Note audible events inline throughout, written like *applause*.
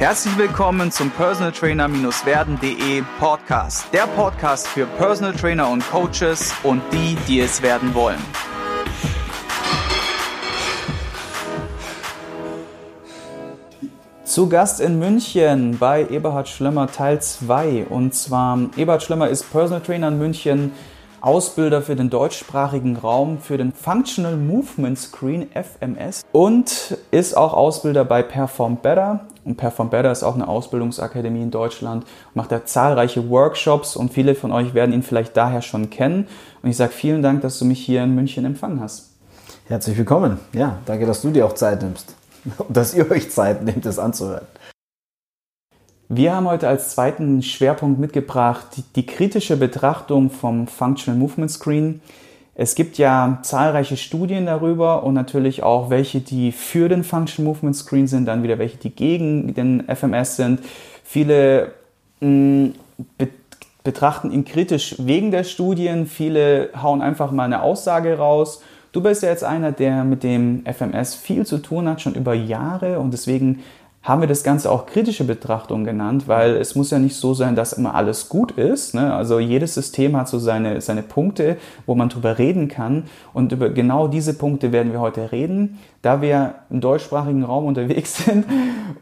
Herzlich willkommen zum Personal Trainer-werden.de Podcast. Der Podcast für Personal Trainer und Coaches und die, die es werden wollen. Zu Gast in München bei Eberhard Schlemmer Teil 2. Und zwar, Eberhard Schlemmer ist Personal Trainer in München, Ausbilder für den deutschsprachigen Raum für den Functional Movement Screen FMS und ist auch Ausbilder bei Perform Better. Und Perform Better ist auch eine Ausbildungsakademie in Deutschland, macht da zahlreiche Workshops und viele von euch werden ihn vielleicht daher schon kennen. Und ich sage vielen Dank, dass du mich hier in München empfangen hast. Herzlich willkommen. Ja, danke, dass du dir auch Zeit nimmst *laughs* und dass ihr euch Zeit nehmt, das anzuhören. Wir haben heute als zweiten Schwerpunkt mitgebracht die, die, kritische Betrachtung vom Functional Movement Screen. Es gibt ja zahlreiche Studien darüber und natürlich auch welche, die für den Functional Movement Screen sind, dann wieder welche, die gegen den FMS sind. Viele mh, mm, be betrachten ihn kritisch wegen der Studien, viele hauen einfach mal eine Aussage raus. Du bist ja jetzt einer, der mit dem FMS viel zu tun hat, schon über Jahre und deswegen haben wir das Ganze auch kritische Betrachtung genannt, weil es muss ja nicht so sein, dass immer alles gut ist. Ne? Also jedes System hat so seine, seine Punkte, wo man drüber reden kann. Und über genau diese Punkte werden wir heute reden, da wir im deutschsprachigen Raum unterwegs *laughs* sind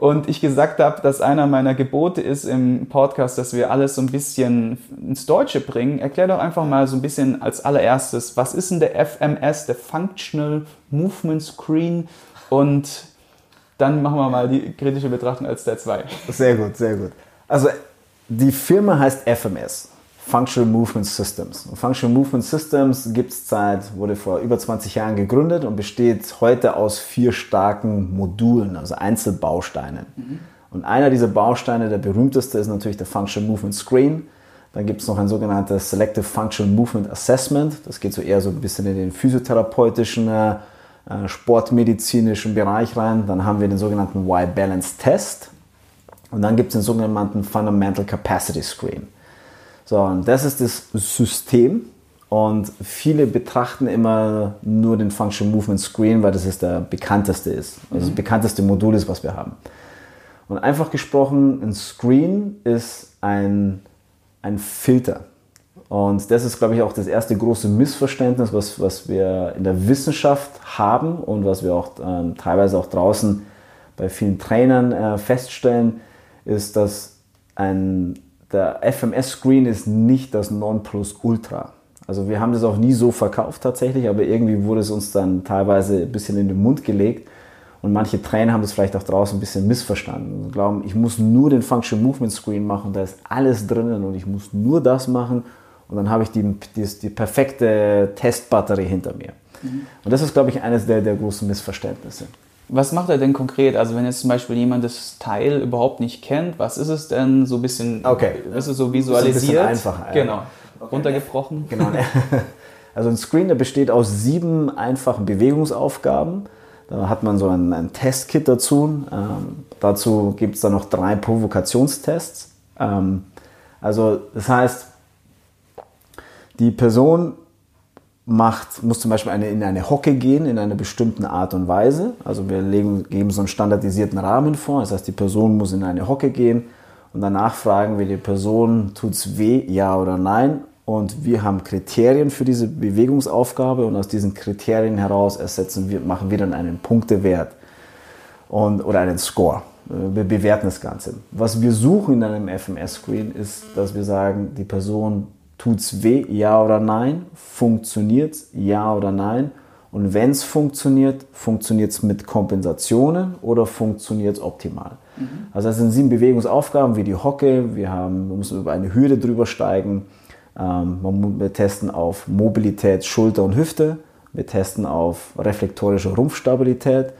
und ich gesagt habe, dass einer meiner Gebote ist im Podcast, dass wir alles so ein bisschen ins Deutsche bringen. Erklär doch einfach mal so ein bisschen als allererstes, was ist denn der FMS, der Functional Movement Screen und dann machen wir mal die kritische Betrachtung als der 2. Sehr gut, sehr gut. Also die Firma heißt FMS, Functional Movement Systems. Und Functional Movement Systems gibt es seit, wurde vor über 20 Jahren gegründet und besteht heute aus vier starken Modulen, also Einzelbausteinen. Mhm. Und einer dieser Bausteine, der berühmteste, ist natürlich der Functional Movement Screen. Dann gibt es noch ein sogenanntes Selective Functional Movement Assessment. Das geht so eher so ein bisschen in den physiotherapeutischen äh, sportmedizinischen Bereich rein. Dann haben wir den sogenannten Y-Balance Test und dann gibt es den sogenannten Fundamental Capacity Screen. So, und das ist das System und viele betrachten immer nur den Function Movement Screen, weil das ist der bekannteste ist, also das mhm. bekannteste Modul ist, was wir haben. Und einfach gesprochen, ein Screen ist ein, ein Filter. Und das ist, glaube ich, auch das erste große Missverständnis, was, was wir in der Wissenschaft haben und was wir auch äh, teilweise auch draußen bei vielen Trainern äh, feststellen, ist, dass ein, der FMS-Screen ist nicht das Nonplusultra. Also wir haben das auch nie so verkauft tatsächlich, aber irgendwie wurde es uns dann teilweise ein bisschen in den Mund gelegt. Und manche Trainer haben das vielleicht auch draußen ein bisschen missverstanden und glauben, ich muss nur den Function Movement Screen machen, da ist alles drinnen und ich muss nur das machen und dann habe ich die, die, die, perfekte Testbatterie hinter mir. Mhm. Und das ist, glaube ich, eines der, der großen Missverständnisse. Was macht er denn konkret? Also wenn jetzt zum Beispiel jemand das Teil überhaupt nicht kennt, was ist es denn so ein bisschen, okay. ist es so visualisiert? Ein bisschen einfacher. Genau, okay. runtergebrochen. Genau. *laughs* Also ein Screen, der besteht aus sieben einfachen Bewegungsaufgaben. Da hat man so ein, ein Testkit dazu. Ähm, dazu gibt es dann noch drei Provokationstests. Ähm, also das heißt, die Person macht, muss zum Beispiel eine, in eine Hocke gehen, in einer bestimmten Art und Weise. Also wir legen, geben so einen standardisierten Rahmen vor. Das heißt, die Person muss in eine Hocke gehen und danach fragen wir die Person, tut es weh, ja oder nein? Und wir haben Kriterien für diese Bewegungsaufgabe und aus diesen Kriterien heraus ersetzen wir, machen wir dann einen Punktewert und, oder einen Score. Wir bewerten das Ganze. Was wir suchen in einem FMS-Screen ist, dass wir sagen, die Person Tut's weh, ja oder nein? Funktioniert's, ja oder nein? Und wenn es funktioniert, funktioniert es mit Kompensationen oder funktioniert es optimal? Mhm. Also das sind sieben Bewegungsaufgaben wie die Hocke, wir, haben, wir müssen über eine Hürde drüber steigen, ähm, wir testen auf Mobilität Schulter und Hüfte, wir testen auf reflektorische Rumpfstabilität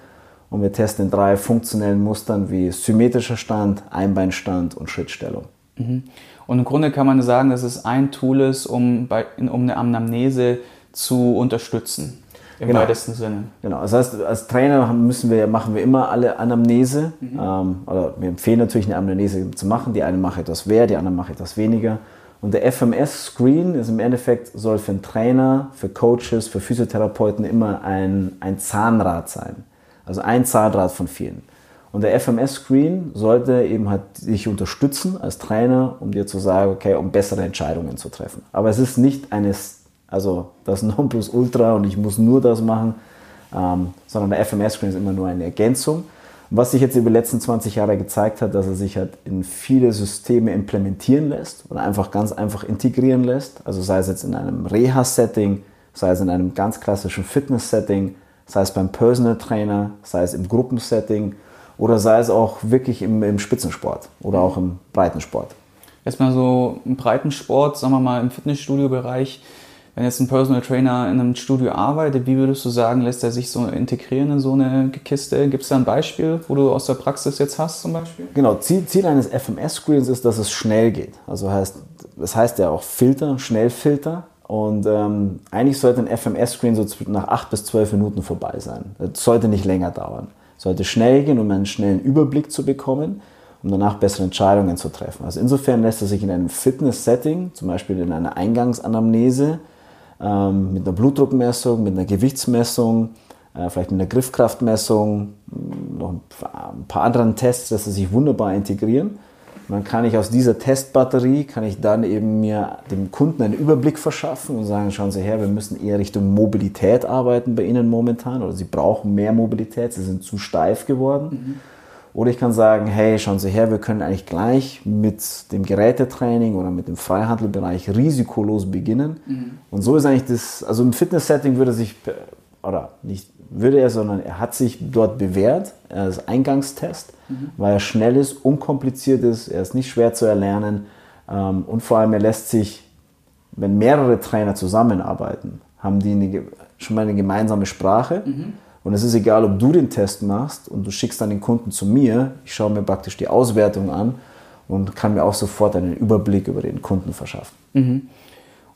und wir testen in drei funktionellen Mustern wie symmetrischer Stand, Einbeinstand und Schrittstellung. Mhm. Und im Grunde kann man sagen, dass es ein Tool ist, um, bei, um eine Anamnese zu unterstützen. Im genau. weitesten Sinne. Genau. Das heißt, als Trainer müssen wir, machen wir immer alle Anamnese. Mhm. Ähm, oder wir empfehlen natürlich eine Anamnese zu machen. Die eine macht etwas mehr, die andere macht etwas weniger. Und der FMS-Screen ist im Endeffekt, soll für einen Trainer, für Coaches, für Physiotherapeuten immer ein, ein Zahnrad sein. Also ein Zahnrad von vielen. Und der FMS-Screen sollte eben halt dich unterstützen als Trainer, um dir zu sagen, okay, um bessere Entscheidungen zu treffen. Aber es ist nicht eines, also das *laughs* Nonplusultra und ich muss nur das machen, ähm, sondern der FMS-Screen ist immer nur eine Ergänzung. Was sich jetzt über die letzten 20 Jahre gezeigt hat, dass er sich halt in viele Systeme implementieren lässt oder einfach ganz einfach integrieren lässt. Also sei es jetzt in einem Reha-Setting, sei es in einem ganz klassischen Fitness-Setting, sei es beim Personal Trainer, sei es im Gruppensetting oder sei es auch wirklich im, im Spitzensport oder auch im Breitensport. Erstmal so im Breitensport, sagen wir mal im Fitnessstudio-Bereich, wenn jetzt ein Personal Trainer in einem Studio arbeitet, wie würdest du sagen, lässt er sich so integrieren in so eine Kiste? Gibt es da ein Beispiel, wo du aus der Praxis jetzt hast zum Beispiel? Genau, Ziel, Ziel eines FMS-Screens ist, dass es schnell geht. Also heißt, das heißt ja auch Filter, Schnellfilter. Und ähm, eigentlich sollte ein FMS-Screen so nach 8 bis 12 Minuten vorbei sein. Das sollte nicht länger dauern. Sollte schnell gehen, um einen schnellen Überblick zu bekommen, um danach bessere Entscheidungen zu treffen. Also insofern lässt es sich in einem Fitness-Setting, zum Beispiel in einer Eingangsanamnese, ähm, mit einer Blutdruckmessung, mit einer Gewichtsmessung, äh, vielleicht mit einer Griffkraftmessung, noch ein paar anderen Tests, dass sie sich wunderbar integrieren und dann kann ich aus dieser Testbatterie, kann ich dann eben mir dem Kunden einen Überblick verschaffen und sagen, schauen Sie her, wir müssen eher Richtung Mobilität arbeiten bei Ihnen momentan oder Sie brauchen mehr Mobilität, Sie sind zu steif geworden. Mhm. Oder ich kann sagen, hey, schauen Sie her, wir können eigentlich gleich mit dem Gerätetraining oder mit dem Freihandelbereich risikolos beginnen. Mhm. Und so ist eigentlich das, also im Fitness-Setting würde sich, oder nicht würde er, sondern er hat sich dort bewährt als Eingangstest, mhm. weil er schnell ist, unkompliziert ist, er ist nicht schwer zu erlernen ähm, und vor allem er lässt sich, wenn mehrere Trainer zusammenarbeiten, haben die eine, schon mal eine gemeinsame Sprache. Mhm. Und es ist egal, ob du den Test machst und du schickst dann den Kunden zu mir. Ich schaue mir praktisch die Auswertung an und kann mir auch sofort einen Überblick über den Kunden verschaffen. Mhm.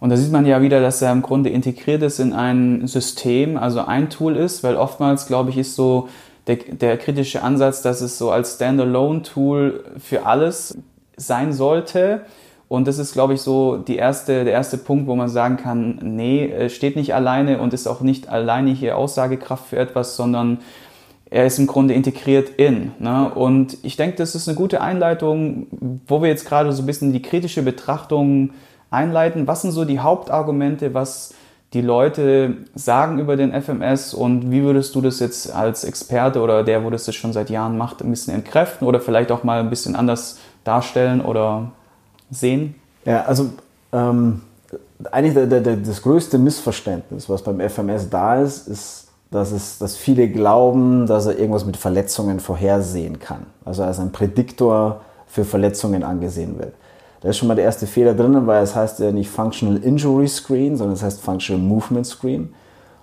Und da sieht man ja wieder, dass er im Grunde integriert ist in ein System, also ein Tool ist, weil oftmals, glaube ich, ist so der, der kritische Ansatz, dass es so als Standalone-Tool für alles sein sollte. Und das ist, glaube ich, so die erste, der erste Punkt, wo man sagen kann, nee, steht nicht alleine und ist auch nicht alleine hier Aussagekraft für etwas, sondern er ist im Grunde integriert in. Ne? Und ich denke, das ist eine gute Einleitung, wo wir jetzt gerade so ein bisschen die kritische Betrachtung einleiten. Was sind so die Hauptargumente, was die Leute sagen über den FMS und wie würdest du das jetzt als Experte oder der, wo das jetzt schon seit Jahren macht, ein bisschen entkräften oder vielleicht auch mal ein bisschen anders darstellen oder sehen? Ja, also ähm, eigentlich der, der, das größte Missverständnis, was beim FMS da ist, ist, dass, es, dass viele glauben, dass er irgendwas mit Verletzungen vorhersehen kann. Also als ein Prädiktor für Verletzungen angesehen wird. Da ist schon mal der erste Fehler drin, weil es heißt ja nicht Functional Injury Screen, sondern es heißt Functional Movement Screen.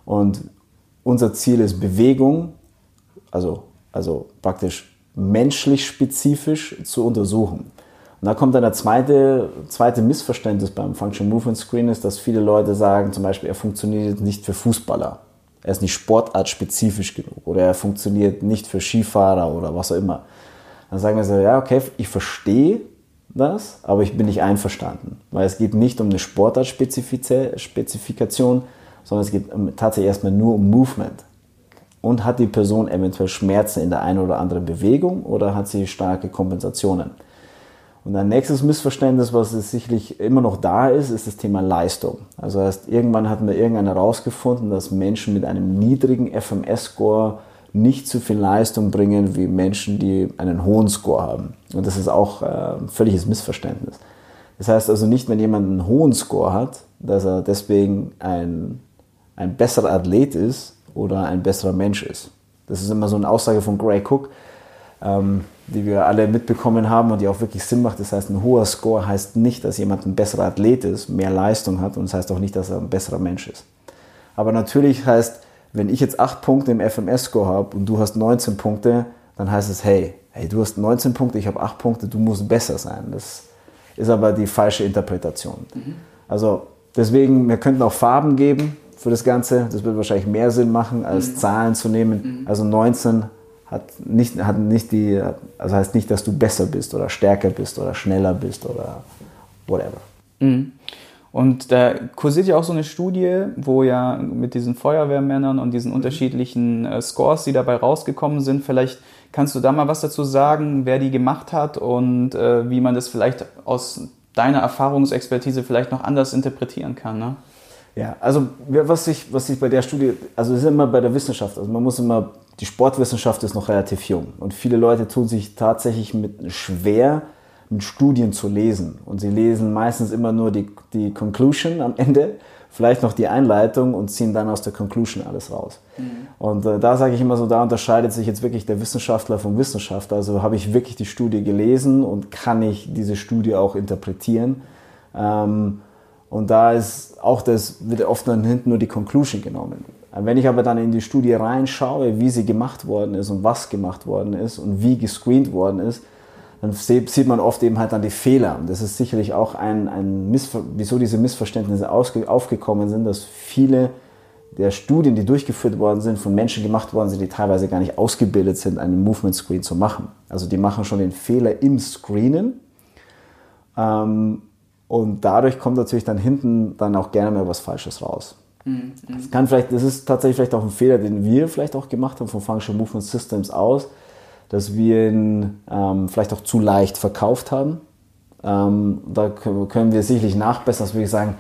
Und unser Ziel ist Bewegung, also, also praktisch menschlich spezifisch zu untersuchen. Und da kommt dann der zweite, zweite Missverständnis beim Functional Movement Screen, ist, dass viele Leute sagen, zum Beispiel, er funktioniert nicht für Fußballer. Er ist nicht sportartspezifisch genug oder er funktioniert nicht für Skifahrer oder was auch immer. Dann sagen wir so, ja, okay, ich verstehe, das, aber ich bin nicht einverstanden, weil es geht nicht um eine Sportartspezifikation, sondern es geht tatsächlich erstmal nur um Movement. Und hat die Person eventuell Schmerzen in der einen oder anderen Bewegung oder hat sie starke Kompensationen? Und ein nächstes Missverständnis, was sicherlich immer noch da ist, ist das Thema Leistung. Also heißt, irgendwann hat mir irgendeiner herausgefunden, dass Menschen mit einem niedrigen FMS-Score nicht so viel Leistung bringen wie Menschen, die einen hohen Score haben. Und das ist auch äh, völliges Missverständnis. Das heißt also nicht, wenn jemand einen hohen Score hat, dass er deswegen ein, ein besserer Athlet ist oder ein besserer Mensch ist. Das ist immer so eine Aussage von Gray Cook, ähm, die wir alle mitbekommen haben und die auch wirklich Sinn macht. Das heißt, ein hoher Score heißt nicht, dass jemand ein besserer Athlet ist, mehr Leistung hat und das heißt auch nicht, dass er ein besserer Mensch ist. Aber natürlich heißt, wenn ich jetzt 8 Punkte im FMS-Score habe und du hast 19 Punkte, dann heißt es, hey, hey, du hast 19 Punkte, ich habe 8 Punkte, du musst besser sein. Das ist aber die falsche Interpretation. Mhm. Also deswegen, wir könnten auch Farben geben für das Ganze. Das wird wahrscheinlich mehr Sinn machen, als mhm. Zahlen zu nehmen. Mhm. Also 19 hat nicht, hat nicht die, also heißt nicht, dass du besser bist oder stärker bist oder schneller bist oder whatever. Und da kursiert ja auch so eine Studie, wo ja mit diesen Feuerwehrmännern und diesen unterschiedlichen äh, Scores, die dabei rausgekommen sind, vielleicht Kannst du da mal was dazu sagen, wer die gemacht hat und äh, wie man das vielleicht aus deiner Erfahrungsexpertise vielleicht noch anders interpretieren kann? Ne? Ja, also was ich, was ich bei der Studie, also es ist immer bei der Wissenschaft, also man muss immer, die Sportwissenschaft ist noch relativ jung und viele Leute tun sich tatsächlich mit schwer, Studien zu lesen und sie lesen meistens immer nur die, die Conclusion am Ende, vielleicht noch die Einleitung und ziehen dann aus der Conclusion alles raus. Mhm. Und äh, da sage ich immer so, da unterscheidet sich jetzt wirklich der Wissenschaftler vom Wissenschaftler. Also habe ich wirklich die Studie gelesen und kann ich diese Studie auch interpretieren. Ähm, und da ist auch das, wird oft dann hinten nur die Conclusion genommen. Wenn ich aber dann in die Studie reinschaue, wie sie gemacht worden ist und was gemacht worden ist und wie gescreent worden ist, dann sieht man oft eben halt dann die Fehler. Und das ist sicherlich auch ein, ein Missver wieso diese Missverständnisse aufgekommen sind, dass viele der Studien, die durchgeführt worden sind, von Menschen gemacht worden sind, die teilweise gar nicht ausgebildet sind, einen Movement Screen zu machen. Also die machen schon den Fehler im Screenen. Ähm, und dadurch kommt natürlich dann hinten dann auch gerne mal was Falsches raus. Mhm. Das, kann vielleicht, das ist tatsächlich vielleicht auch ein Fehler, den wir vielleicht auch gemacht haben von Functional Movement Systems aus, dass wir ihn ähm, vielleicht auch zu leicht verkauft haben. Ähm, da können wir sicherlich nachbessern, dass wir sagen,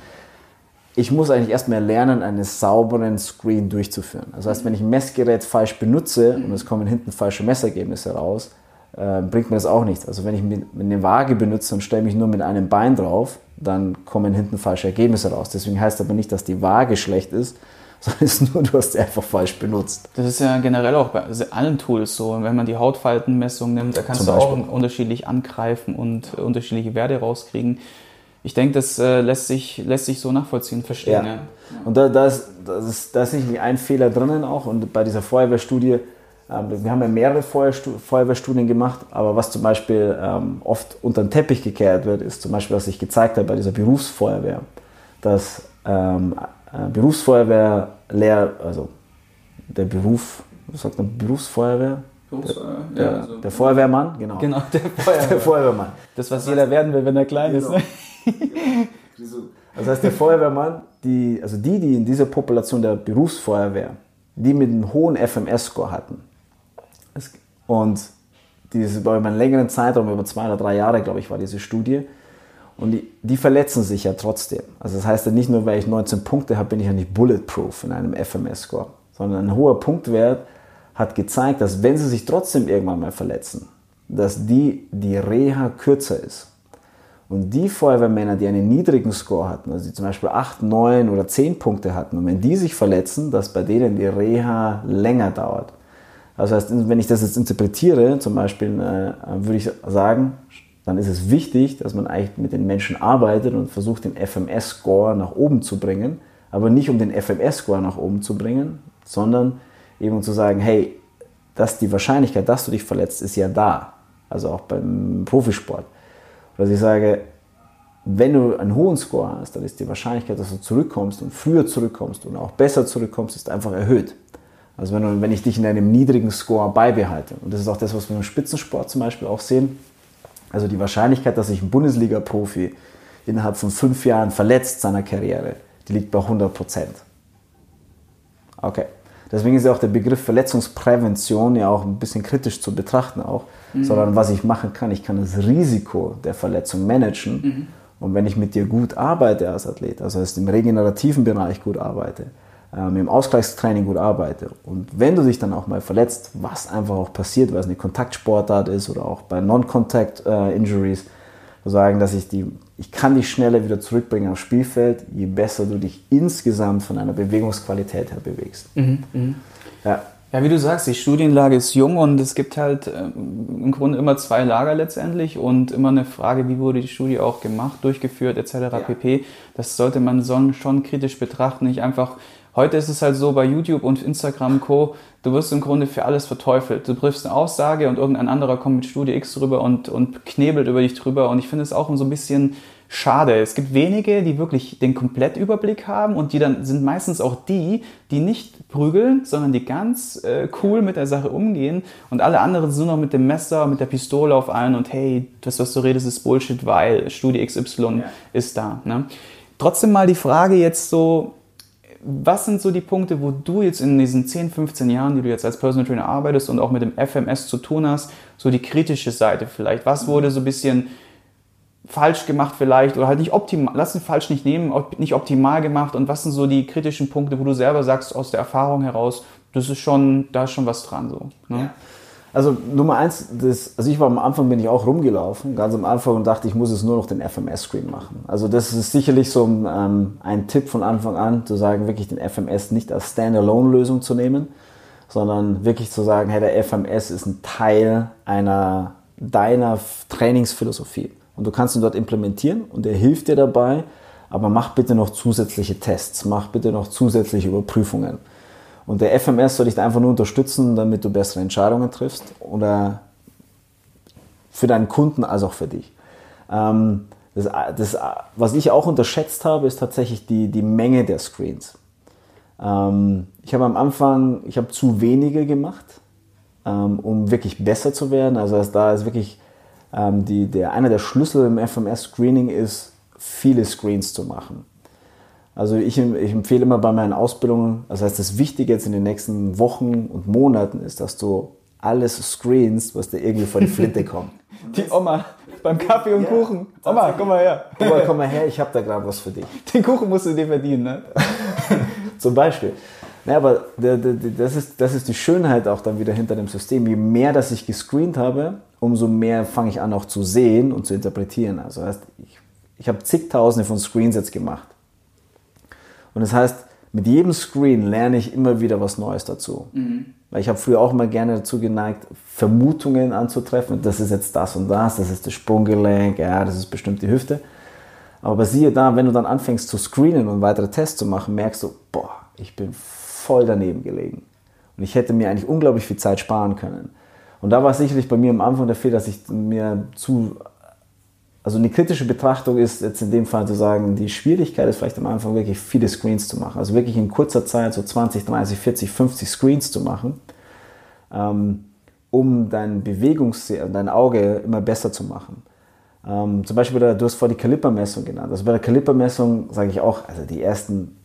ich muss eigentlich erstmal lernen, einen sauberen Screen durchzuführen. Das heißt, wenn ich ein Messgerät falsch benutze und es kommen hinten falsche Messergebnisse raus, äh, bringt mir das auch nichts. Also wenn ich eine Waage benutze und stelle mich nur mit einem Bein drauf, dann kommen hinten falsche Ergebnisse raus. Deswegen heißt aber nicht, dass die Waage schlecht ist, *laughs* sondern es ist nur, du hast sie einfach falsch benutzt. Das ist ja generell auch bei allen Tools so. Wenn man die Hautfaltenmessung nimmt, da kannst du auch unterschiedlich angreifen und unterschiedliche Werte rauskriegen. Ich denke, das äh, lässt, sich, lässt sich so nachvollziehen, verstehen. Ja. ja. Und da, da, ist, das ist, da ist nicht ein Fehler drinnen auch. Und bei dieser Feuerwehrstudie ähm, wir haben ja mehrere Feuerwehrstudien gemacht, aber was zum Beispiel ähm, oft unter den Teppich gekehrt wird, ist zum Beispiel, was ich gezeigt habe bei dieser Berufsfeuerwehr, dass äh, Berufsfeuerwehr leer, also der Beruf, was sagt man, Berufsfeuerwehr? Berufsfeuerwehr, der, ja, also der Feuerwehrmann, genau. Genau, der, Feuerwehr. *laughs* der Feuerwehrmann. Das, was jeder werden will, wenn er klein genau. ist. Ne? Das heißt, der Feuerwehrmann, die, also die, die in dieser Population der Berufsfeuerwehr, die mit einem hohen FMS-Score hatten, und diese, über einen längeren Zeitraum, über zwei oder drei Jahre, glaube ich, war diese Studie. Und die, die, verletzen sich ja trotzdem. Also das heißt ja nicht nur, weil ich 19 Punkte habe, bin ich ja nicht bulletproof in einem FMS-Score, sondern ein hoher Punktwert hat gezeigt, dass wenn sie sich trotzdem irgendwann mal verletzen, dass die, die Reha kürzer ist. Und die Feuerwehrmänner, die einen niedrigen Score hatten, also die zum Beispiel 8, 9 oder 10 Punkte hatten, und wenn die sich verletzen, dass bei denen die Reha länger dauert. Das heißt, wenn ich das jetzt interpretiere, zum Beispiel, äh, würde ich sagen, dann ist es wichtig, dass man eigentlich mit den Menschen arbeitet und versucht, den FMS-Score nach oben zu bringen. Aber nicht um den FMS-Score nach oben zu bringen, sondern eben um zu sagen, hey, dass die Wahrscheinlichkeit, dass du dich verletzt, ist ja da. Also auch beim Profisport. Dass ich sage, wenn du einen hohen Score hast, dann ist die Wahrscheinlichkeit, dass du zurückkommst und früher zurückkommst und auch besser zurückkommst, ist einfach erhöht. Also wenn, wenn ich dich in einem niedrigen Score beibehalte. Und das ist auch das, was wir im Spitzensport zum Beispiel auch sehen. Also die Wahrscheinlichkeit, dass sich ein Bundesliga-Profi innerhalb von fünf Jahren verletzt seiner Karriere, die liegt bei 100 Prozent. Okay. Deswegen ist ja auch der Begriff Verletzungsprävention ja auch ein bisschen kritisch zu betrachten auch, mhm. sondern was ich machen kann, ich kann das Risiko der Verletzung managen. Mhm. Und wenn ich mit dir gut arbeite als Athlet, also im regenerativen Bereich gut arbeite, ähm, im Ausgleichstraining gut arbeite und wenn du dich dann auch mal verletzt, was einfach auch passiert, weil es eine Kontaktsportart ist oder auch bei Non-Contact-Injuries, äh, sagen, dass ich die, ich kann dich schneller wieder zurückbringen aufs Spielfeld, je besser du dich insgesamt von einer Bewegungsqualität her bewegst. Mhm, mh. Ja. Ja, wie du sagst, die Studienlage ist jung und es gibt halt äh, im Grunde immer zwei Lager letztendlich und immer eine Frage, wie wurde die Studie auch gemacht, durchgeführt etc. Ja. pp. Das sollte man schon kritisch betrachten, nicht einfach Heute ist es halt so bei YouTube und Instagram Co., du wirst im Grunde für alles verteufelt. Du triffst eine Aussage und irgendein anderer kommt mit Studie X drüber und, und knebelt über dich drüber. Und ich finde es auch so ein bisschen schade. Es gibt wenige, die wirklich den Komplettüberblick haben und die dann sind meistens auch die, die nicht prügeln, sondern die ganz äh, cool mit der Sache umgehen und alle anderen sind nur noch mit dem Messer, mit der Pistole auf einen und hey, das, was du redest, ist Bullshit, weil Studie XY ja. ist da. Ne? Trotzdem mal die Frage jetzt so, was sind so die Punkte, wo du jetzt in diesen 10, 15 Jahren, die du jetzt als Personal Trainer arbeitest und auch mit dem FMS zu tun hast, so die kritische Seite vielleicht? Was wurde so ein bisschen falsch gemacht vielleicht oder halt nicht optimal, lass den falsch nicht nehmen, nicht optimal gemacht und was sind so die kritischen Punkte, wo du selber sagst aus der Erfahrung heraus, das ist schon, da ist schon was dran so. Ne? Ja. Also Nummer eins, das, also ich war am Anfang bin ich auch rumgelaufen, ganz am Anfang und dachte, ich muss es nur noch den FMS-Screen machen. Also das ist sicherlich so ein, ähm, ein Tipp von Anfang an, zu sagen, wirklich den FMS nicht als Standalone-Lösung zu nehmen, sondern wirklich zu sagen, hey, der FMS ist ein Teil einer deiner Trainingsphilosophie. Und du kannst ihn dort implementieren und er hilft dir dabei, aber mach bitte noch zusätzliche Tests, mach bitte noch zusätzliche Überprüfungen. Und der FMS soll dich einfach nur unterstützen, damit du bessere Entscheidungen triffst oder für deinen Kunden als auch für dich. Ähm, das, das, was ich auch unterschätzt habe, ist tatsächlich die, die Menge der Screens. Ähm, ich habe am Anfang, ich habe zu wenige gemacht, ähm, um wirklich besser zu werden. Also da ist wirklich die, der, einer der Schlüssel im FMS-Screening ist, viele Screens zu machen. Also ich, ich, empfehle immer bei meinen Ausbildungen, das heißt, das Wichtige jetzt in den nächsten Wochen und Monaten ist, dass du alles screenst, was dir irgendwie vor die Flinte *laughs* kommt. Die Oma beim Kaffee und ja, Kuchen. Oma, komm mal her. Oma, komm mal her, ich habe da gerade was für dich. *laughs* Den Kuchen musst du dir verdienen, ne? *laughs* Zum Beispiel. Ja, aber das ist, das ist die Schönheit auch dann wieder hinter dem System. Je mehr, dass ich gescreent habe, umso mehr fange ich an auch zu sehen und zu interpretieren. Also heißt, ich, ich habe zigtausende von Screens jetzt gemacht. Und das heißt, mit jedem Screen lerne ich immer wieder was Neues dazu. Mhm. Weil ich habe früher auch immer gerne dazu geneigt, Vermutungen anzutreffen. Das ist jetzt das und das, das ist das Sprunggelenk, ja, das ist bestimmt die Hüfte. Aber siehe da, wenn du dann anfängst zu screenen und weitere Tests zu machen, merkst du, boah, ich bin voll daneben gelegen. Und ich hätte mir eigentlich unglaublich viel Zeit sparen können. Und da war sicherlich bei mir am Anfang der Fehler, dass ich mir zu also eine kritische Betrachtung ist jetzt in dem Fall zu sagen, die Schwierigkeit ist vielleicht am Anfang wirklich viele Screens zu machen. Also wirklich in kurzer Zeit so 20, 30, 40, 50 Screens zu machen, ähm, um dein Bewegungs-, dein Auge immer besser zu machen. Ähm, zum Beispiel, du hast vor die Kalipermessung genannt. Also bei der Kalipermessung sage ich auch, also die ersten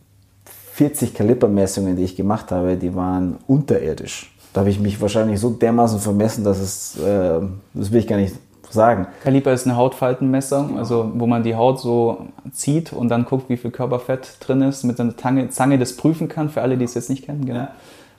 40 Kalipermessungen, die ich gemacht habe, die waren unterirdisch. Da habe ich mich wahrscheinlich so dermaßen vermessen, dass es, äh, das will ich gar nicht sagen. Kaliper ist eine Hautfaltenmessung, also wo man die Haut so zieht und dann guckt, wie viel Körperfett drin ist, mit einer Zange, Zange das prüfen kann, für alle, die es jetzt nicht kennen. Genau.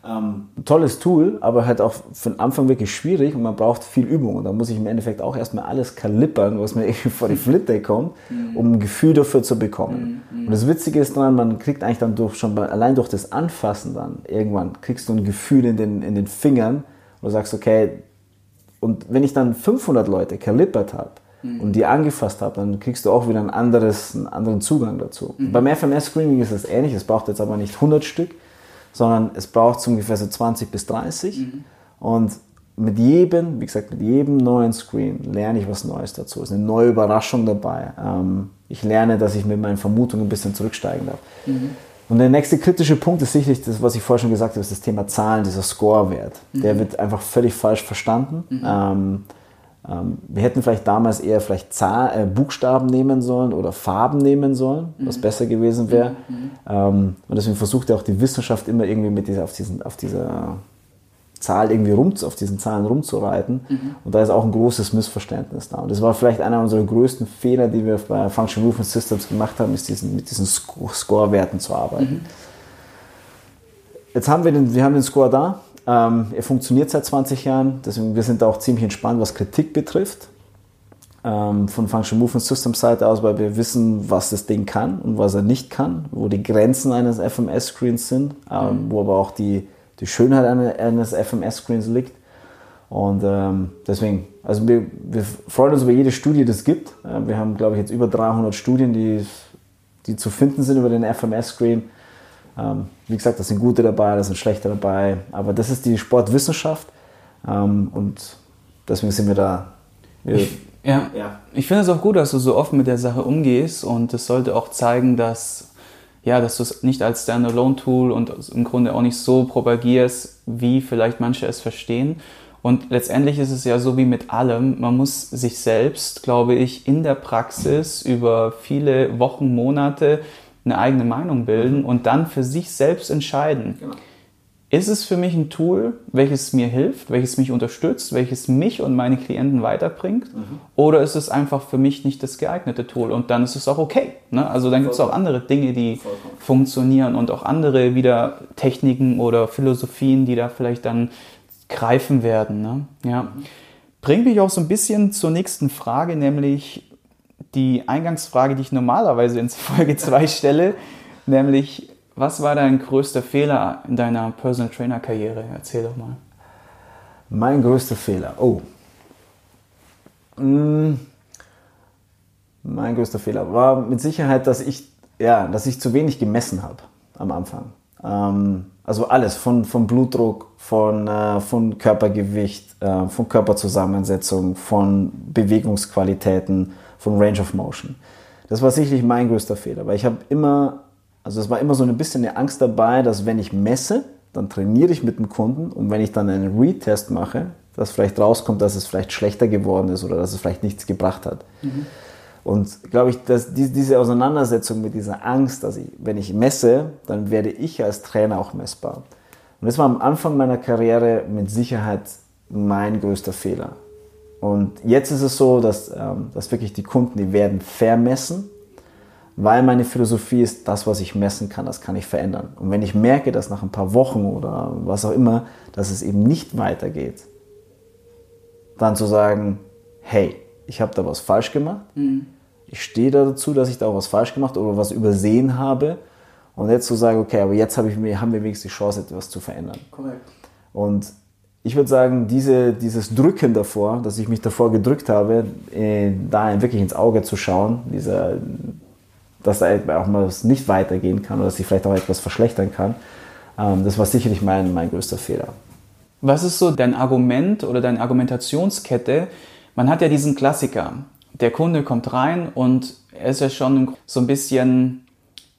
Ähm, tolles Tool, aber halt auch für den Anfang wirklich schwierig und man braucht viel Übung. Und da muss ich im Endeffekt auch erstmal alles kalippern, was mir *laughs* irgendwie vor die Flitte kommt, mhm. um ein Gefühl dafür zu bekommen. Mhm. Und das Witzige ist dann, man kriegt eigentlich dann durch, schon bei, allein durch das Anfassen dann, irgendwann kriegst du ein Gefühl in den, in den Fingern, wo du sagst, okay, und wenn ich dann 500 Leute kalippert habe mhm. und die angefasst habe, dann kriegst du auch wieder ein anderes, einen anderen Zugang dazu. Mhm. Beim FMS-Screening ist es ähnlich. Es braucht jetzt aber nicht 100 Stück, sondern es braucht so ungefähr so 20 bis 30. Mhm. Und mit jedem, wie gesagt, mit jedem neuen Screen lerne ich was Neues dazu. Es ist eine neue Überraschung dabei. Ähm, ich lerne, dass ich mit meinen Vermutungen ein bisschen zurücksteigen darf. Und der nächste kritische Punkt ist sicherlich das, was ich vorher schon gesagt habe, ist das Thema Zahlen, dieser Score-Wert. Mhm. Der wird einfach völlig falsch verstanden. Mhm. Ähm, ähm, wir hätten vielleicht damals eher vielleicht Zahl, äh, Buchstaben nehmen sollen oder Farben nehmen sollen, mhm. was besser gewesen wäre. Mhm. Mhm. Ähm, und deswegen versucht ja auch die Wissenschaft immer irgendwie mit dieser, auf, diesen, auf dieser Zahl irgendwie rum, auf diesen Zahlen rumzureiten. Mhm. Und da ist auch ein großes Missverständnis da. Und das war vielleicht einer unserer größten Fehler, die wir bei Functional Movement Systems gemacht haben, ist diesen, mit diesen Score-Werten zu arbeiten. Mhm. Jetzt haben wir den, wir haben den Score da. Ähm, er funktioniert seit 20 Jahren, deswegen wir sind da auch ziemlich entspannt, was Kritik betrifft. Ähm, von Functional Movement Systems Seite aus, weil wir wissen, was das Ding kann und was er nicht kann, wo die Grenzen eines FMS-Screens sind, ähm, mhm. wo aber auch die die Schönheit eines FMS-Screens liegt. Und ähm, deswegen, also wir, wir, freuen uns über jede Studie, die es gibt. Äh, wir haben, glaube ich, jetzt über 300 Studien, die, die zu finden sind über den FMS-Screen. Ähm, wie gesagt, da sind gute dabei, da sind schlechte dabei. Aber das ist die Sportwissenschaft. Ähm, und deswegen sind wir da. Wir, ich, ja, ja. ich finde es auch gut, dass du so offen mit der Sache umgehst. Und es sollte auch zeigen, dass ja, dass du es nicht als Standalone-Tool und im Grunde auch nicht so propagierst, wie vielleicht manche es verstehen. Und letztendlich ist es ja so wie mit allem, man muss sich selbst, glaube ich, in der Praxis über viele Wochen, Monate eine eigene Meinung bilden und dann für sich selbst entscheiden. Genau. Ist es für mich ein Tool, welches mir hilft, welches mich unterstützt, welches mich und meine Klienten weiterbringt? Mhm. Oder ist es einfach für mich nicht das geeignete Tool? Und dann ist es auch okay. Ne? Also dann gibt es auch andere Dinge, die Vollkommen. funktionieren und auch andere wieder Techniken oder Philosophien, die da vielleicht dann greifen werden. Ne? Ja. Mhm. Bringt mich auch so ein bisschen zur nächsten Frage, nämlich die Eingangsfrage, die ich normalerweise in Folge 2 *laughs* stelle, nämlich was war dein größter Fehler in deiner Personal Trainer Karriere? Erzähl doch mal. Mein größter Fehler. Oh. Mm. Mein größter Fehler war mit Sicherheit, dass ich, ja, dass ich zu wenig gemessen habe am Anfang. Ähm, also alles, von, von Blutdruck, von, äh, von Körpergewicht, äh, von Körperzusammensetzung, von Bewegungsqualitäten, von Range of Motion. Das war sicherlich mein größter Fehler, weil ich habe immer also es war immer so ein bisschen eine Angst dabei, dass wenn ich messe, dann trainiere ich mit dem Kunden und wenn ich dann einen Retest mache, dass vielleicht rauskommt, dass es vielleicht schlechter geworden ist oder dass es vielleicht nichts gebracht hat. Mhm. Und glaube ich, dass diese Auseinandersetzung mit dieser Angst, dass ich, wenn ich messe, dann werde ich als Trainer auch messbar. Und das war am Anfang meiner Karriere mit Sicherheit mein größter Fehler. Und jetzt ist es so, dass, ähm, dass wirklich die Kunden, die werden vermessen weil meine Philosophie ist, das, was ich messen kann, das kann ich verändern. Und wenn ich merke, dass nach ein paar Wochen oder was auch immer, dass es eben nicht weitergeht, dann zu sagen, hey, ich habe da was falsch gemacht, mhm. ich stehe da dazu, dass ich da auch was falsch gemacht oder was übersehen habe und jetzt zu sagen, okay, aber jetzt hab ich, haben wir wenigstens die Chance, etwas zu verändern. Korrekt. Und ich würde sagen, diese, dieses Drücken davor, dass ich mich davor gedrückt habe, äh, da wirklich ins Auge zu schauen, dieser dass da auch mal was nicht weitergehen kann oder dass sich vielleicht auch etwas verschlechtern kann. Ähm, das war sicherlich mein, mein größter Fehler. Was ist so dein Argument oder deine Argumentationskette? Man hat ja diesen Klassiker. Der Kunde kommt rein und er ist ja schon so ein bisschen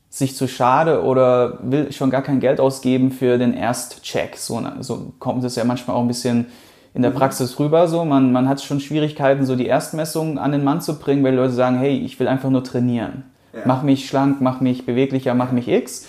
sich zu schade oder will schon gar kein Geld ausgeben für den Erstcheck. So, so kommt es ja manchmal auch ein bisschen in der mhm. Praxis rüber. So. Man, man hat schon Schwierigkeiten, so die Erstmessung an den Mann zu bringen, weil Leute sagen, hey, ich will einfach nur trainieren. Ja. Mach mich schlank, mach mich beweglicher, mach mich X.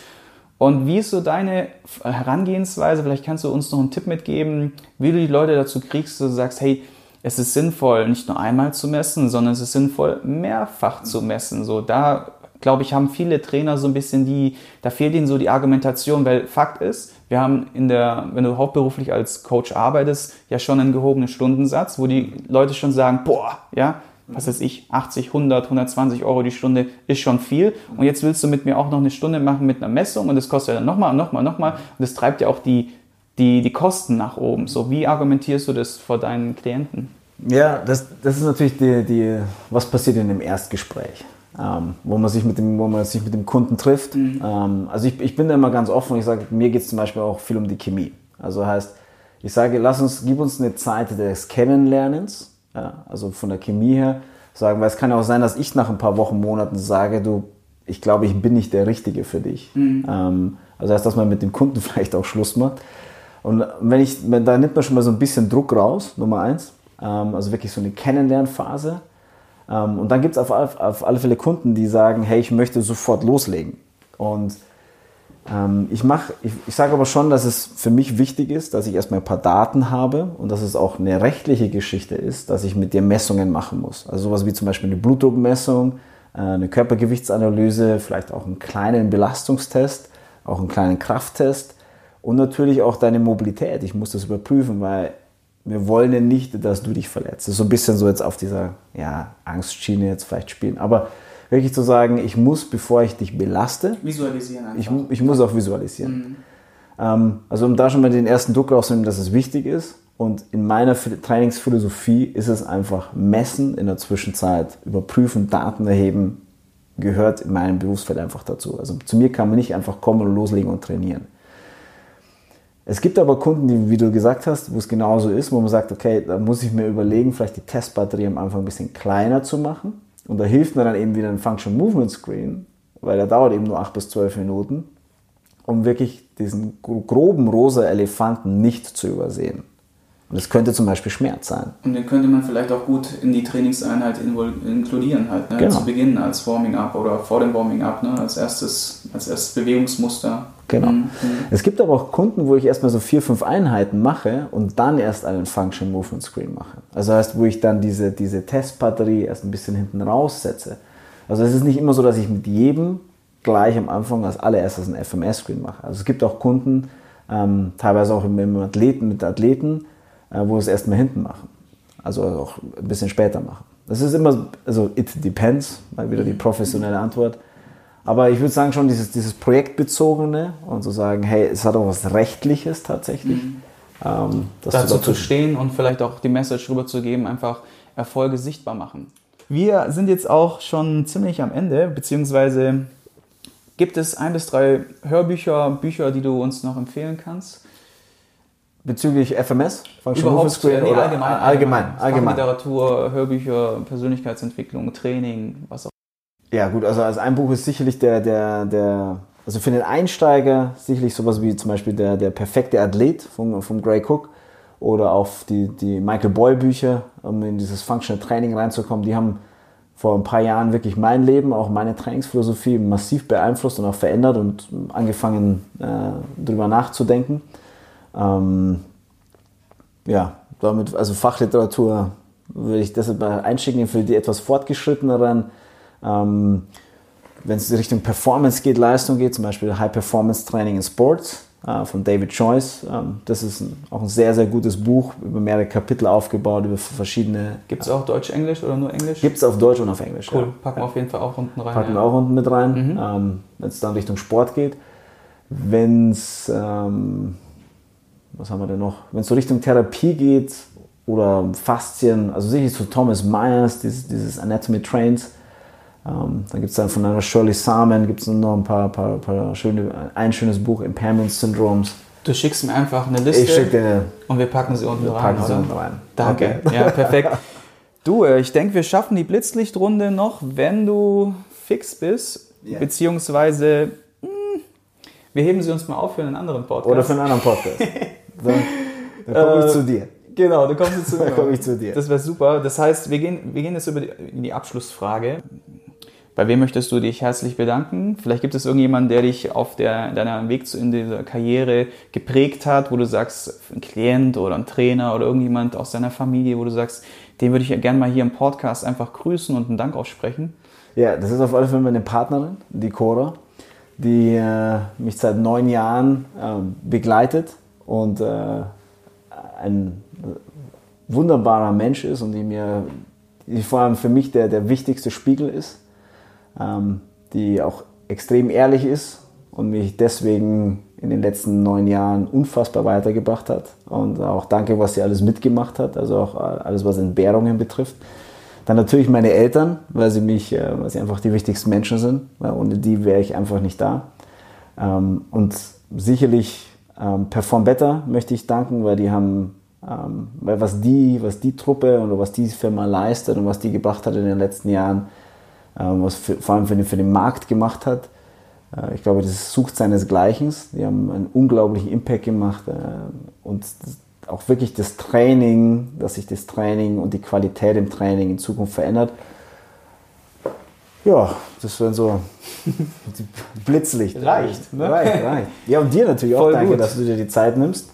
Und wie ist so deine Herangehensweise? Vielleicht kannst du uns noch einen Tipp mitgeben, wie du die Leute dazu kriegst, dass du sagst, hey, es ist sinnvoll, nicht nur einmal zu messen, sondern es ist sinnvoll, mehrfach zu messen. So, da glaube ich, haben viele Trainer so ein bisschen die, da fehlt ihnen so die Argumentation, weil Fakt ist, wir haben in der, wenn du hauptberuflich als Coach arbeitest, ja schon einen gehobenen Stundensatz, wo die Leute schon sagen, boah, ja, was weiß ich, 80, 100, 120 Euro die Stunde ist schon viel. Und jetzt willst du mit mir auch noch eine Stunde machen mit einer Messung und das kostet ja dann nochmal, nochmal, nochmal. Und das treibt ja auch die, die, die Kosten nach oben. So, wie argumentierst du das vor deinen Klienten? Ja, das, das ist natürlich die, die, was passiert in dem Erstgespräch, ähm, wo, man sich mit dem, wo man sich mit dem Kunden trifft. Mhm. Ähm, also ich, ich bin da immer ganz offen und ich sage, mir geht es zum Beispiel auch viel um die Chemie. Also heißt, ich sage, lass uns, gib uns eine Zeit des Kennenlernens ja, also von der Chemie her sagen, weil es kann ja auch sein, dass ich nach ein paar Wochen, Monaten sage, du, ich glaube, ich bin nicht der Richtige für dich. Mhm. Ähm, also heißt, dass man mit dem Kunden *laughs* vielleicht auch Schluss macht. Und wenn ich, da nimmt man schon mal so ein bisschen Druck raus, Nummer eins. Ähm, also wirklich so eine Kennenlernphase. Ähm, und dann gibt es auf, auf alle Fälle Kunden, die sagen, hey, ich möchte sofort loslegen. Und ich mache, ich, ich sage aber schon, dass es für mich wichtig ist, dass ich erstmal ein paar Daten habe und dass es auch eine rechtliche Geschichte ist, dass ich mit dir Messungen machen muss. Also sowas wie zum Beispiel eine Blutdruckmessung, äh, eine Körpergewichtsanalyse, vielleicht auch einen kleinen Belastungstest, auch einen kleinen Krafttest und natürlich auch deine Mobilität. Ich muss das überprüfen, weil wir wollen ja nicht, dass du dich verletzt. Das ist so ein bisschen so jetzt auf dieser ja, Angstschiene jetzt vielleicht spielen. Aber wirklich zu sagen, ich muss, bevor ich dich belaste, visualisieren einfach. Ich, ich muss auch visualisieren. Mhm. Ähm, also um da schon mal den ersten Druck rauszunehmen, dass es wichtig ist. Und in meiner Trainingsphilosophie ist es einfach messen in der Zwischenzeit, überprüfen, Daten erheben, gehört in meinem Berufsfeld einfach dazu. Also zu mir kann man nicht einfach kommen und loslegen und trainieren. Es gibt aber Kunden, die, wie du gesagt hast, wo es genauso ist, wo man sagt, okay, da muss ich mir überlegen, vielleicht die Testbatterie am Anfang ein bisschen kleiner zu machen und da hilft mir dann eben wieder ein Function Movement Screen, weil der dauert eben nur 8 bis 12 Minuten, um wirklich diesen groben rosa Elefanten nicht zu übersehen. Und es könnte zum Beispiel Schmerz sein. Und den könnte man vielleicht auch gut in die Trainingseinheit inkludieren, halt, ne? genau. zu Beginn als Warming-up oder vor dem Warming-up, ne? als, erstes, als erstes Bewegungsmuster. Genau. Mhm. Es gibt aber auch Kunden, wo ich erstmal so vier, fünf Einheiten mache und dann erst einen Function Movement Screen mache. Also heißt, wo ich dann diese, diese Testbatterie erst ein bisschen hinten raussetze. Also es ist nicht immer so, dass ich mit jedem gleich am Anfang als allererstes einen FMS-Screen mache. Also es gibt auch Kunden, ähm, teilweise auch mit Athleten, mit Athleten, äh, wo es erstmal hinten machen. Also auch ein bisschen später machen. Das ist immer, also it depends, mal wieder die professionelle Antwort. Aber ich würde sagen schon dieses, dieses Projektbezogene und zu so sagen, hey, es hat auch was Rechtliches tatsächlich. Mhm. Ähm, dazu zu stehen und vielleicht auch die Message rüberzugeben, einfach Erfolge sichtbar machen. Wir sind jetzt auch schon ziemlich am Ende, beziehungsweise gibt es ein bis drei Hörbücher, Bücher, die du uns noch empfehlen kannst? Bezüglich FMS? Überhaupt, nee, oder allgemein, allgemein, allgemein. Literatur, Hörbücher, Persönlichkeitsentwicklung, Training, was auch ja, gut, also als ein Buch ist sicherlich der, der, der, also für den Einsteiger sicherlich sowas wie zum Beispiel der, der perfekte Athlet von, von Gray Cook oder auch die, die Michael Boyle Bücher, um in dieses Functional Training reinzukommen, die haben vor ein paar Jahren wirklich mein Leben, auch meine Trainingsphilosophie massiv beeinflusst und auch verändert und angefangen äh, darüber nachzudenken. Ähm, ja, damit, also Fachliteratur würde ich deshalb einschicken für die etwas fortgeschritteneren ähm, Wenn es in Richtung Performance geht, Leistung geht, zum Beispiel High Performance Training in Sports äh, von David Joyce. Ähm, das ist ein, auch ein sehr, sehr gutes Buch, über mehrere Kapitel aufgebaut, über verschiedene. Gibt es auch Deutsch, Englisch oder nur Englisch? Gibt es auf Deutsch und auf Englisch. Cool, ja. packen wir auf jeden Fall auch unten rein. Packen wir auch unten mit rein, mhm. ähm, wenn es dann Richtung Sport geht. Wenn es, ähm, was haben wir denn noch? Wenn es so Richtung Therapie geht oder Faszien, also sicherlich zu so Thomas Myers, dieses, dieses Anatomy Trains, ähm, dann gibt es dann von einer Shirley Sarman gibt es noch ein paar, paar, paar schöne, ein schönes Buch, Impairment Syndromes. Du schickst mir einfach eine Liste ich schick dir und wir packen sie unten rein. Packen sie unten rein. Danke. Okay. Ja, perfekt. *laughs* Du, äh, ich denke, wir schaffen die Blitzlichtrunde noch, wenn du fix bist, yeah. beziehungsweise mh, hm, wir heben sie uns mal auf für einen anderen Podcast. Oder für einen anderen Podcast. *laughs* dann, dann komme ich äh, zu dir. Genau, dann kommst du zu *laughs* mir. dann komme ich zu dir. Das wäre super. Das heißt, wir gehen, wir gehen jetzt über die, in die Abschlussfrage. Bei wem möchtest du dich herzlich bedanken? Vielleicht gibt es irgendjemanden, der dich auf der, deiner Weg in dieser Karriere geprägt hat, wo du sagst, ein Klient oder ein Trainer oder irgendjemand aus deiner Familie, wo du sagst, den würde ich gerne mal hier im Podcast einfach grüßen und einen Dank aussprechen. Ja, das ist auf alle Fälle meine Partnerin, die Cora, die äh, mich seit neun Jahren äh, begleitet und äh, ein wunderbarer Mensch ist und die mir die vor allem für mich der, der wichtigste Spiegel ist ähm, die auch extrem ehrlich ist und mich deswegen in den letzten neun Jahren unfassbar weitergebracht hat. Und auch danke, was sie alles mitgemacht hat, also auch alles, was Entbehrungen betrifft. Dann natürlich meine Eltern, weil sie mich, äh, weil sie einfach die wichtigsten Menschen sind. Weil ohne die wäre ich einfach nicht da. Ähm, und sicherlich ähm, Perform Better möchte ich danken, weil die haben, ähm, weil was die, was die Truppe oder was die Firma leistet und was die gebracht hat in den letzten Jahren, ähm, was für, vor allem für den, für den Markt gemacht hat. Äh, ich glaube, das sucht seinesgleichen. Die haben einen unglaublichen Impact gemacht äh, und auch wirklich das Training, dass sich das Training und die Qualität im Training in Zukunft verändert. Ja, das wären so *laughs* Blitzlicht. Reicht, ne? Reicht, reicht. Ja, und dir natürlich auch Voll danke, gut. dass du dir die Zeit nimmst.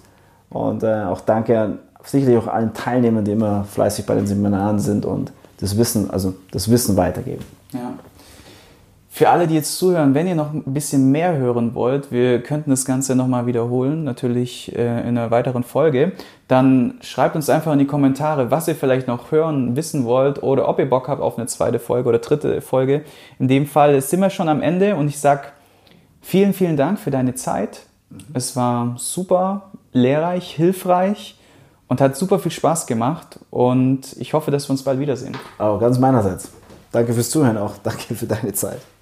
Und äh, auch danke sicherlich auch allen Teilnehmern, die immer fleißig bei den Seminaren sind und das Wissen, also das Wissen weitergeben. Ja. Für alle, die jetzt zuhören, wenn ihr noch ein bisschen mehr hören wollt, wir könnten das Ganze nochmal wiederholen, natürlich äh, in einer weiteren Folge, dann schreibt uns einfach in die Kommentare, was ihr vielleicht noch hören, wissen wollt oder ob ihr Bock habt auf eine zweite Folge oder dritte Folge. In dem Fall sind wir schon am Ende und ich sage vielen, vielen Dank für deine Zeit. Mhm. Es war super lehrreich, hilfreich und hat super viel Spaß gemacht und ich hoffe, dass wir uns bald wiedersehen. Auch ganz meinerseits. Danke fürs Zuhören auch. *laughs* Danke für deine Zeit.